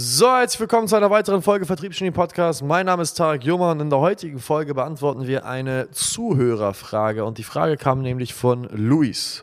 So, herzlich willkommen zu einer weiteren Folge Vertriebsgenie Podcast. Mein Name ist Tarek Jummer und in der heutigen Folge beantworten wir eine Zuhörerfrage. Und die Frage kam nämlich von Luis,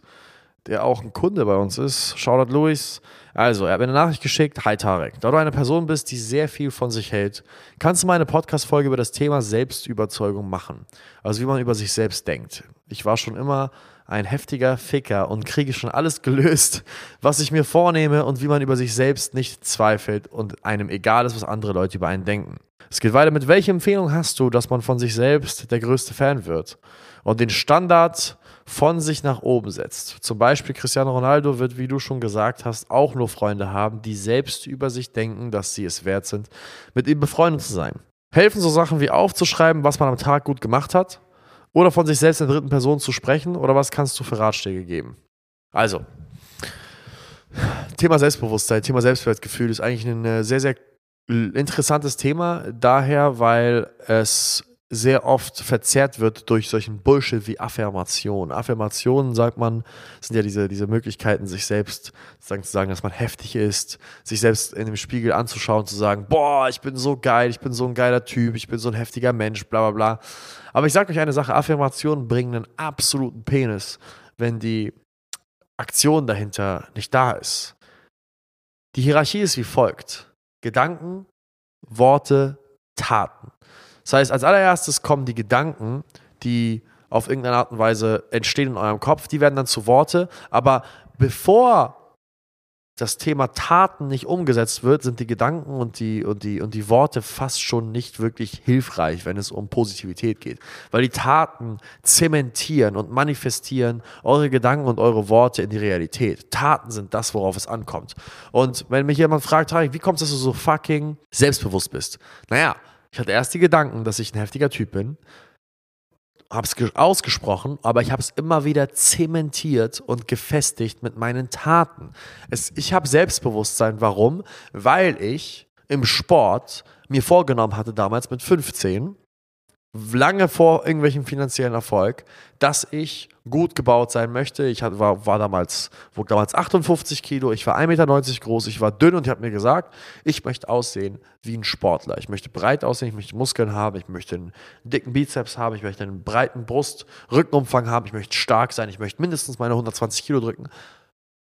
der auch ein Kunde bei uns ist. Shoutout Luis. Also, er hat mir eine Nachricht geschickt. Hi Tarek, da du eine Person bist, die sehr viel von sich hält, kannst du mal eine Podcast-Folge über das Thema Selbstüberzeugung machen. Also, wie man über sich selbst denkt. Ich war schon immer ein heftiger Ficker und kriege schon alles gelöst, was ich mir vornehme und wie man über sich selbst nicht zweifelt und einem egal ist, was andere Leute über einen denken. Es geht weiter mit, welche Empfehlung hast du, dass man von sich selbst der größte Fan wird und den Standard von sich nach oben setzt. Zum Beispiel Cristiano Ronaldo wird, wie du schon gesagt hast, auch nur Freunde haben, die selbst über sich denken, dass sie es wert sind, mit ihm befreundet zu sein. Helfen so Sachen wie aufzuschreiben, was man am Tag gut gemacht hat, oder von sich selbst in der dritten Person zu sprechen oder was kannst du für Ratschläge geben? Also, Thema Selbstbewusstsein, Thema Selbstwertgefühl ist eigentlich ein äh, sehr, sehr interessantes Thema, daher, weil es sehr oft verzerrt wird durch solchen Bullshit wie Affirmation. Affirmationen, sagt man, sind ja diese, diese Möglichkeiten, sich selbst zu sagen, dass man heftig ist, sich selbst in dem Spiegel anzuschauen, zu sagen, boah, ich bin so geil, ich bin so ein geiler Typ, ich bin so ein heftiger Mensch, bla bla bla. Aber ich sage euch eine Sache, Affirmationen bringen einen absoluten Penis, wenn die Aktion dahinter nicht da ist. Die Hierarchie ist wie folgt. Gedanken, Worte, Taten. Das heißt, als allererstes kommen die Gedanken, die auf irgendeine Art und Weise entstehen in eurem Kopf, die werden dann zu Worte, aber bevor das Thema Taten nicht umgesetzt wird, sind die Gedanken und die, und, die, und die Worte fast schon nicht wirklich hilfreich, wenn es um Positivität geht. Weil die Taten zementieren und manifestieren eure Gedanken und eure Worte in die Realität. Taten sind das, worauf es ankommt. Und wenn mich jemand fragt, wie kommt es, dass du so fucking selbstbewusst bist? Naja, ich hatte erst die Gedanken, dass ich ein heftiger Typ bin, habe es ausgesprochen, aber ich habe es immer wieder zementiert und gefestigt mit meinen Taten. Es, ich habe Selbstbewusstsein. Warum? Weil ich im Sport mir vorgenommen hatte, damals mit 15, lange vor irgendwelchem finanziellen Erfolg, dass ich gut gebaut sein möchte. Ich war, war damals, wog damals 58 Kilo, ich war 1,90 Meter groß, ich war dünn und ich habe mir gesagt, ich möchte aussehen wie ein Sportler. Ich möchte breit aussehen, ich möchte Muskeln haben, ich möchte einen dicken Bizeps haben, ich möchte einen breiten Brust, Rückenumfang haben, ich möchte stark sein, ich möchte mindestens meine 120 Kilo drücken.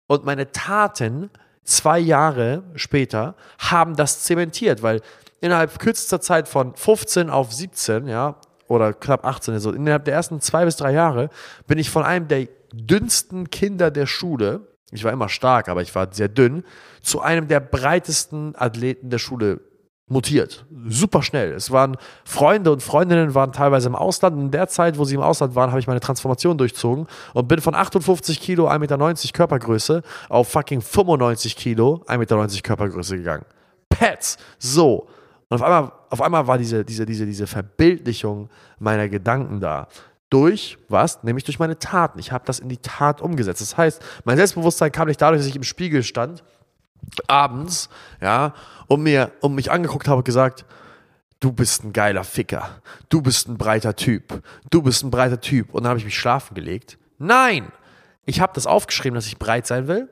Und meine Taten zwei Jahre später haben das zementiert, weil innerhalb kürzester Zeit von 15 auf 17, ja, oder knapp 18, also innerhalb der ersten zwei bis drei Jahre bin ich von einem der dünnsten Kinder der Schule, ich war immer stark, aber ich war sehr dünn, zu einem der breitesten Athleten der Schule mutiert. Super schnell. Es waren Freunde und Freundinnen waren teilweise im Ausland. In der Zeit, wo sie im Ausland waren, habe ich meine Transformation durchzogen und bin von 58 Kilo, 1,90 Meter Körpergröße auf fucking 95 Kilo, 1,90 Meter Körpergröße gegangen. Pets. So. Und auf einmal, auf einmal war diese, diese, diese, diese Verbildlichung meiner Gedanken da. Durch was? Nämlich durch meine Taten. Ich habe das in die Tat umgesetzt. Das heißt, mein Selbstbewusstsein kam nicht dadurch, dass ich im Spiegel stand, abends, ja, und mir, und mich angeguckt habe und gesagt, du bist ein geiler Ficker, du bist ein breiter Typ, du bist ein breiter Typ. Und dann habe ich mich schlafen gelegt. Nein! Ich habe das aufgeschrieben, dass ich breit sein will.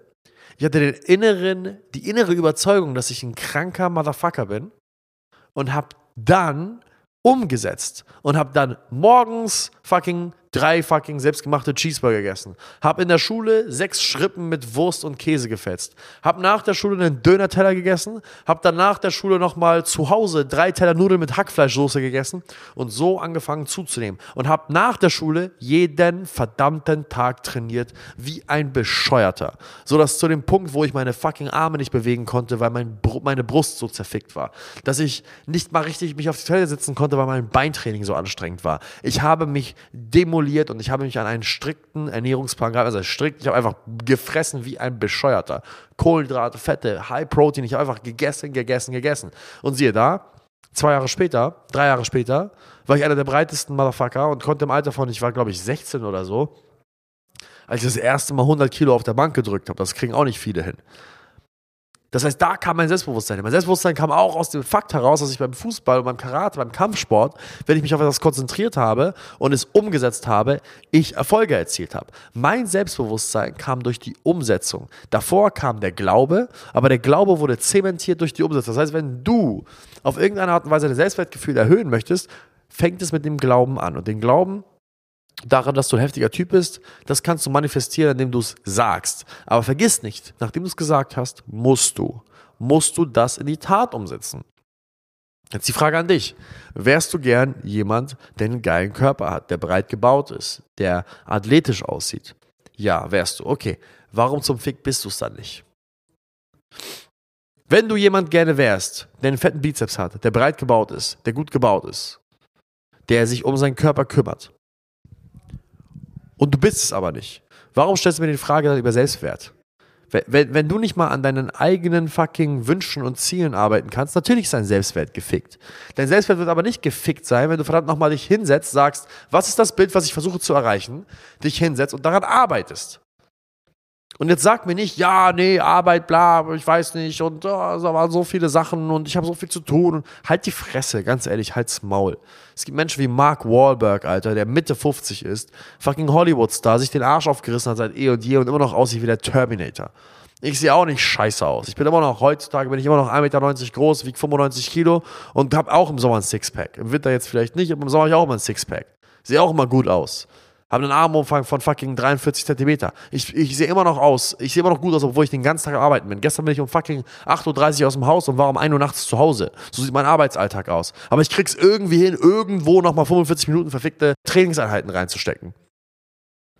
Ich hatte den inneren, die innere Überzeugung, dass ich ein kranker Motherfucker bin und habe dann umgesetzt und habe dann morgens fucking drei fucking selbstgemachte Cheeseburger gegessen. Hab in der Schule sechs Schrippen mit Wurst und Käse gefetzt. Hab nach der Schule einen Döner-Teller gegessen. Hab dann nach der Schule nochmal zu Hause drei Teller Nudeln mit Hackfleischsoße gegessen und so angefangen zuzunehmen. Und hab nach der Schule jeden verdammten Tag trainiert wie ein Bescheuerter. So dass zu dem Punkt, wo ich meine fucking Arme nicht bewegen konnte, weil mein meine Brust so zerfickt war. Dass ich nicht mal richtig mich auf die Toilette sitzen konnte, weil mein Beintraining so anstrengend war. Ich habe mich demoliert demoliert und ich habe mich an einen strikten Ernährungsplan gehalten. Also strikt, ich habe einfach gefressen wie ein Bescheuerter. Kohlenhydrate, Fette, High Protein, ich habe einfach gegessen, gegessen, gegessen. Und siehe da, zwei Jahre später, drei Jahre später, war ich einer der breitesten Motherfucker und konnte im Alter von, ich war glaube ich 16 oder so, als ich das erste Mal 100 Kilo auf der Bank gedrückt habe. Das kriegen auch nicht viele hin. Das heißt, da kam mein Selbstbewusstsein. Mein Selbstbewusstsein kam auch aus dem Fakt heraus, dass ich beim Fußball und beim Karate, beim Kampfsport, wenn ich mich auf etwas konzentriert habe und es umgesetzt habe, ich Erfolge erzielt habe. Mein Selbstbewusstsein kam durch die Umsetzung. Davor kam der Glaube, aber der Glaube wurde zementiert durch die Umsetzung. Das heißt, wenn du auf irgendeine Art und Weise dein Selbstwertgefühl erhöhen möchtest, fängt es mit dem Glauben an. Und den Glauben daran, dass du ein heftiger Typ bist, das kannst du manifestieren, indem du es sagst. Aber vergiss nicht, nachdem du es gesagt hast, musst du, musst du das in die Tat umsetzen. Jetzt die Frage an dich. Wärst du gern jemand, der einen geilen Körper hat, der breit gebaut ist, der athletisch aussieht? Ja, wärst du. Okay. Warum zum Fick bist du es dann nicht? Wenn du jemand gerne wärst, der einen fetten Bizeps hat, der breit gebaut ist, der gut gebaut ist, der sich um seinen Körper kümmert, und du bist es aber nicht. Warum stellst du mir die Frage dann über Selbstwert? Wenn, wenn du nicht mal an deinen eigenen fucking Wünschen und Zielen arbeiten kannst, natürlich ist dein Selbstwert gefickt. Dein Selbstwert wird aber nicht gefickt sein, wenn du verdammt nochmal dich hinsetzt, sagst, was ist das Bild, was ich versuche zu erreichen, dich hinsetzt und daran arbeitest. Und jetzt sag mir nicht, ja, nee, Arbeit, bla, ich weiß nicht, und oh, da waren so viele Sachen und ich habe so viel zu tun. Halt die Fresse, ganz ehrlich, halt's Maul. Es gibt Menschen wie Mark Wahlberg, Alter, der Mitte 50 ist, fucking Hollywood-Star, sich den Arsch aufgerissen hat seit eh und je und immer noch aussieht wie der Terminator. Ich sehe auch nicht scheiße aus. Ich bin immer noch, heutzutage bin ich immer noch 1,90 Meter groß, wiege 95 Kilo und habe auch im Sommer ein Sixpack. Im Winter jetzt vielleicht nicht, aber im Sommer habe ich auch immer ein Sixpack. Sehe auch immer gut aus habe einen Armumfang von fucking 43 Zentimeter. Ich, ich sehe immer noch aus, ich sehe immer noch gut aus, obwohl ich den ganzen Tag arbeiten bin. Gestern bin ich um fucking 8.30 Uhr aus dem Haus und war um 1 Uhr nachts zu Hause. So sieht mein Arbeitsalltag aus. Aber ich krieg's irgendwie hin, irgendwo nochmal 45 Minuten verfickte Trainingseinheiten reinzustecken.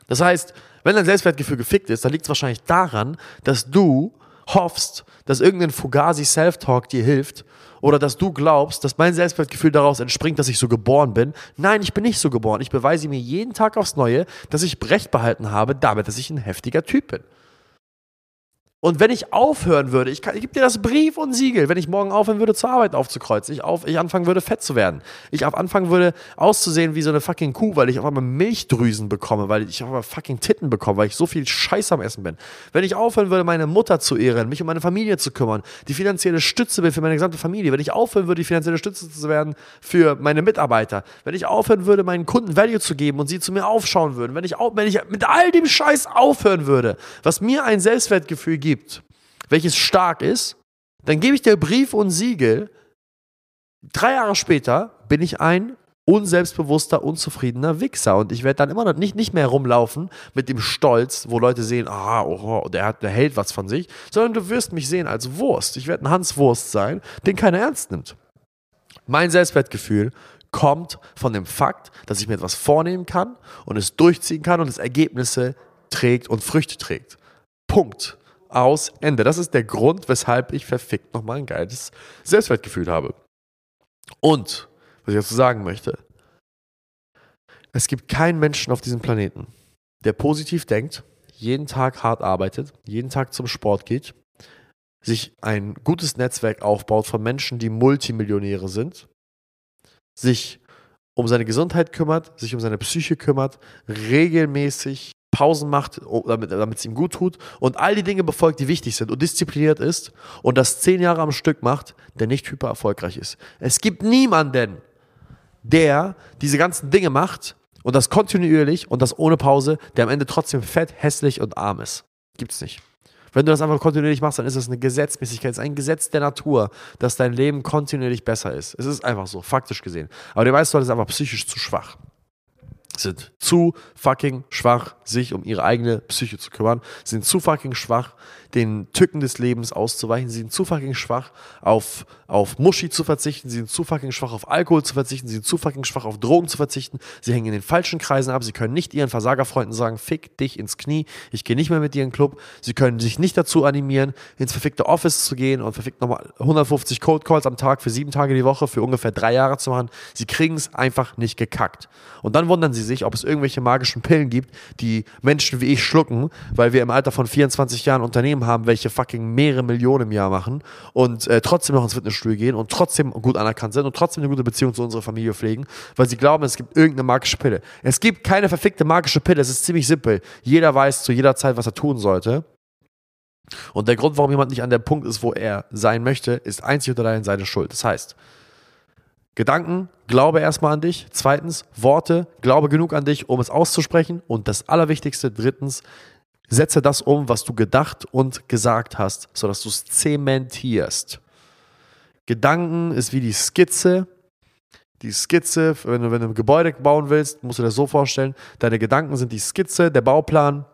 Das heißt, wenn dein Selbstwertgefühl gefickt ist, dann liegt es wahrscheinlich daran, dass du hoffst, dass irgendein Fugazi Self-Talk dir hilft oder dass du glaubst, dass mein Selbstwertgefühl daraus entspringt, dass ich so geboren bin. Nein, ich bin nicht so geboren. Ich beweise mir jeden Tag aufs Neue, dass ich Recht behalten habe, damit, dass ich ein heftiger Typ bin. Und wenn ich aufhören würde, ich, ich gebe dir das Brief und Siegel, wenn ich morgen aufhören würde, zur Arbeit aufzukreuzen, ich, auf, ich anfangen würde, fett zu werden, ich auf anfangen würde, auszusehen wie so eine fucking Kuh, weil ich auf einmal Milchdrüsen bekomme, weil ich auf einmal fucking Titten bekomme, weil ich so viel Scheiß am Essen bin. Wenn ich aufhören würde, meine Mutter zu ehren, mich um meine Familie zu kümmern, die finanzielle Stütze bin für meine gesamte Familie, wenn ich aufhören würde, die finanzielle Stütze zu werden für meine Mitarbeiter, wenn ich aufhören würde, meinen Kunden Value zu geben und sie zu mir aufschauen würden, wenn ich, auf, wenn ich mit all dem Scheiß aufhören würde, was mir ein Selbstwertgefühl gibt, gibt, welches stark ist, dann gebe ich dir Brief und Siegel. Drei Jahre später bin ich ein unselbstbewusster, unzufriedener Wichser. Und ich werde dann immer noch nicht, nicht mehr rumlaufen mit dem Stolz, wo Leute sehen, ah, oh, der, hat, der hält was von sich, sondern du wirst mich sehen als Wurst. Ich werde ein Hans Wurst sein, den keiner ernst nimmt. Mein Selbstwertgefühl kommt von dem Fakt, dass ich mir etwas vornehmen kann und es durchziehen kann und es Ergebnisse trägt und Früchte trägt. Punkt aus, Ende. Das ist der Grund, weshalb ich verfickt nochmal ein geiles Selbstwertgefühl habe. Und, was ich dazu sagen möchte, es gibt keinen Menschen auf diesem Planeten, der positiv denkt, jeden Tag hart arbeitet, jeden Tag zum Sport geht, sich ein gutes Netzwerk aufbaut von Menschen, die Multimillionäre sind, sich um seine Gesundheit kümmert, sich um seine Psyche kümmert, regelmäßig Pausen macht, damit, es ihm gut tut und all die Dinge befolgt, die wichtig sind und diszipliniert ist und das zehn Jahre am Stück macht, der nicht hyper erfolgreich ist. Es gibt niemanden, der diese ganzen Dinge macht und das kontinuierlich und das ohne Pause, der am Ende trotzdem fett, hässlich und arm ist. Gibt's nicht. Wenn du das einfach kontinuierlich machst, dann ist es eine Gesetzmäßigkeit, es ist ein Gesetz der Natur, dass dein Leben kontinuierlich besser ist. Es ist einfach so, faktisch gesehen. Aber die meisten Leute sind einfach psychisch zu schwach sind zu fucking schwach, sich um ihre eigene Psyche zu kümmern, sind zu fucking schwach, den Tücken des Lebens auszuweichen. Sie sind zu fucking schwach, auf, auf Muschi zu verzichten. Sie sind zu fucking schwach, auf Alkohol zu verzichten. Sie sind zu fucking schwach, auf Drogen zu verzichten. Sie hängen in den falschen Kreisen ab. Sie können nicht ihren Versagerfreunden sagen, fick dich ins Knie. Ich gehe nicht mehr mit dir in den Club. Sie können sich nicht dazu animieren, ins verfickte Office zu gehen und verfickt nochmal 150 Code Calls am Tag für sieben Tage die Woche für ungefähr drei Jahre zu machen. Sie kriegen es einfach nicht gekackt. Und dann wundern sie sich, ob es irgendwelche magischen Pillen gibt, die Menschen wie ich schlucken, weil wir im Alter von 24 Jahren Unternehmen Unternehmen haben, welche fucking mehrere Millionen im Jahr machen und äh, trotzdem noch ins Fitnessstudio gehen und trotzdem gut anerkannt sind und trotzdem eine gute Beziehung zu unserer Familie pflegen, weil sie glauben, es gibt irgendeine magische Pille. Es gibt keine verfickte magische Pille, es ist ziemlich simpel. Jeder weiß zu jeder Zeit, was er tun sollte. Und der Grund, warum jemand nicht an der Punkt ist, wo er sein möchte, ist einzig und allein seine Schuld. Das heißt, Gedanken, glaube erstmal an dich. Zweitens, Worte, glaube genug an dich, um es auszusprechen. Und das Allerwichtigste, drittens, setze das um, was du gedacht und gesagt hast, sodass du es zementierst. Gedanken ist wie die Skizze. Die Skizze, wenn du, wenn du ein Gebäude bauen willst, musst du dir das so vorstellen, deine Gedanken sind die Skizze, der Bauplan,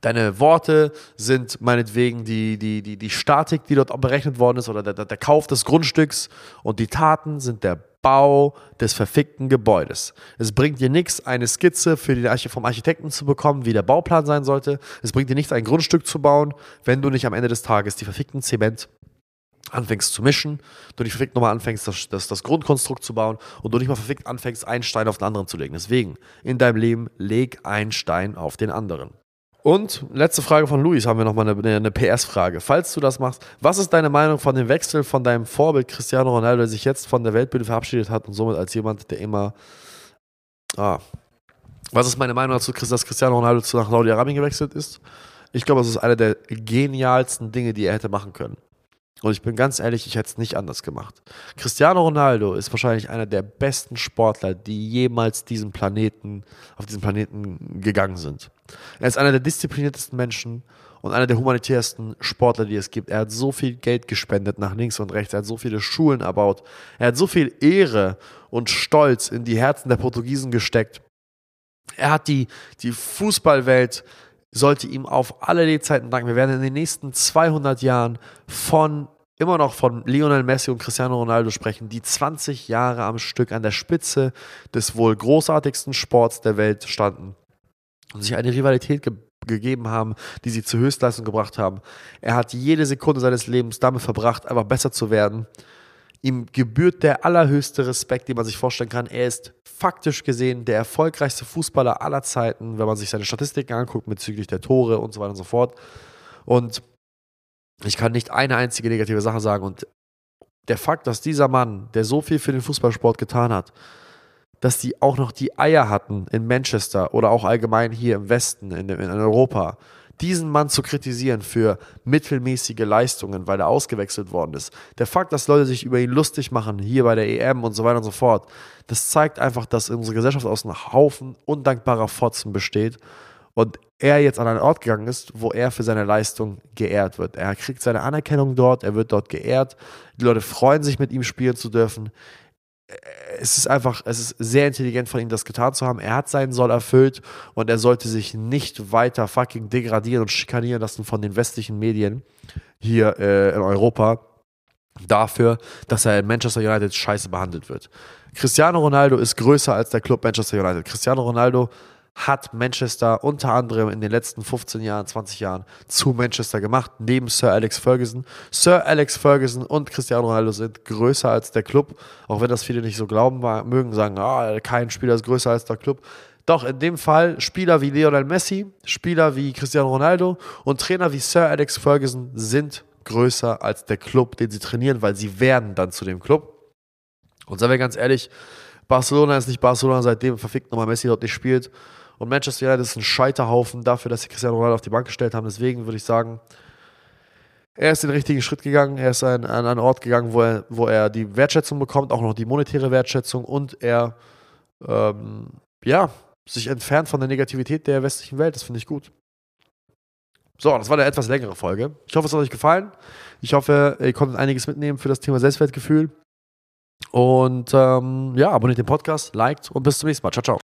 Deine Worte sind meinetwegen die, die, die, die Statik, die dort berechnet worden ist, oder der, der Kauf des Grundstücks. Und die Taten sind der Bau des verfickten Gebäudes. Es bringt dir nichts, eine Skizze für die Arch vom Architekten zu bekommen, wie der Bauplan sein sollte. Es bringt dir nichts, ein Grundstück zu bauen, wenn du nicht am Ende des Tages die verfickten Zement anfängst zu mischen, du nicht verfickt nochmal anfängst, das, das, das Grundkonstrukt zu bauen und du nicht mal verfickt anfängst, einen Stein auf den anderen zu legen. Deswegen, in deinem Leben, leg einen Stein auf den anderen. Und letzte Frage von Luis haben wir nochmal eine, eine PS-Frage. Falls du das machst, was ist deine Meinung von dem Wechsel von deinem Vorbild Cristiano Ronaldo, der sich jetzt von der Weltbühne verabschiedet hat und somit als jemand, der immer. Ah. Was ist meine Meinung dazu, dass Cristiano Ronaldo zu nach Saudi-Arabien gewechselt ist? Ich glaube, das ist einer der genialsten Dinge, die er hätte machen können. Und ich bin ganz ehrlich, ich hätte es nicht anders gemacht. Cristiano Ronaldo ist wahrscheinlich einer der besten Sportler, die jemals diesen Planeten, auf diesen Planeten gegangen sind. Er ist einer der diszipliniertesten Menschen und einer der humanitärsten Sportler, die es gibt. Er hat so viel Geld gespendet nach links und rechts. Er hat so viele Schulen erbaut. Er hat so viel Ehre und Stolz in die Herzen der Portugiesen gesteckt. Er hat die, die Fußballwelt sollte ihm auf alle Lebzeiten danken. Wir werden in den nächsten 200 Jahren von immer noch von Lionel Messi und Cristiano Ronaldo sprechen, die 20 Jahre am Stück an der Spitze des wohl großartigsten Sports der Welt standen und sich eine Rivalität ge gegeben haben, die sie zur Höchstleistung gebracht haben. Er hat jede Sekunde seines Lebens damit verbracht, einfach besser zu werden. Ihm gebührt der allerhöchste Respekt, den man sich vorstellen kann. Er ist faktisch gesehen der erfolgreichste Fußballer aller Zeiten, wenn man sich seine Statistiken anguckt bezüglich der Tore und so weiter und so fort. Und ich kann nicht eine einzige negative Sache sagen. Und der Fakt, dass dieser Mann, der so viel für den Fußballsport getan hat, dass die auch noch die Eier hatten in Manchester oder auch allgemein hier im Westen, in, in Europa, diesen Mann zu kritisieren für mittelmäßige Leistungen, weil er ausgewechselt worden ist. Der Fakt, dass Leute sich über ihn lustig machen, hier bei der EM und so weiter und so fort, das zeigt einfach, dass unsere Gesellschaft aus einem Haufen undankbarer Fotzen besteht und er jetzt an einen Ort gegangen ist, wo er für seine Leistung geehrt wird. Er kriegt seine Anerkennung dort, er wird dort geehrt, die Leute freuen sich, mit ihm spielen zu dürfen es ist einfach, es ist sehr intelligent von ihm, das getan zu haben. Er hat seinen Soll erfüllt und er sollte sich nicht weiter fucking degradieren und schikanieren lassen von den westlichen Medien hier äh, in Europa dafür, dass er in Manchester United scheiße behandelt wird. Cristiano Ronaldo ist größer als der Club Manchester United. Cristiano Ronaldo hat Manchester unter anderem in den letzten 15 Jahren, 20 Jahren zu Manchester gemacht, neben Sir Alex Ferguson. Sir Alex Ferguson und Cristiano Ronaldo sind größer als der Club, auch wenn das viele nicht so glauben mögen, sagen, ah, kein Spieler ist größer als der Club. Doch in dem Fall Spieler wie Lionel Messi, Spieler wie Cristiano Ronaldo und Trainer wie Sir Alex Ferguson sind größer als der Club, den sie trainieren, weil sie werden dann zu dem Club. Und seien wir ganz ehrlich, Barcelona ist nicht Barcelona, seitdem verfickt nochmal Messi dort nicht spielt. Und Manchester United ist ein Scheiterhaufen dafür, dass sie Cristiano Ronaldo auf die Bank gestellt haben. Deswegen würde ich sagen, er ist den richtigen Schritt gegangen. Er ist an, an einen Ort gegangen, wo er, wo er die Wertschätzung bekommt, auch noch die monetäre Wertschätzung und er ähm, ja, sich entfernt von der Negativität der westlichen Welt. Das finde ich gut. So, das war eine etwas längere Folge. Ich hoffe, es hat euch gefallen. Ich hoffe, ihr konntet einiges mitnehmen für das Thema Selbstwertgefühl. Und ähm, ja, abonniert den Podcast, liked und bis zum nächsten Mal. Ciao, ciao.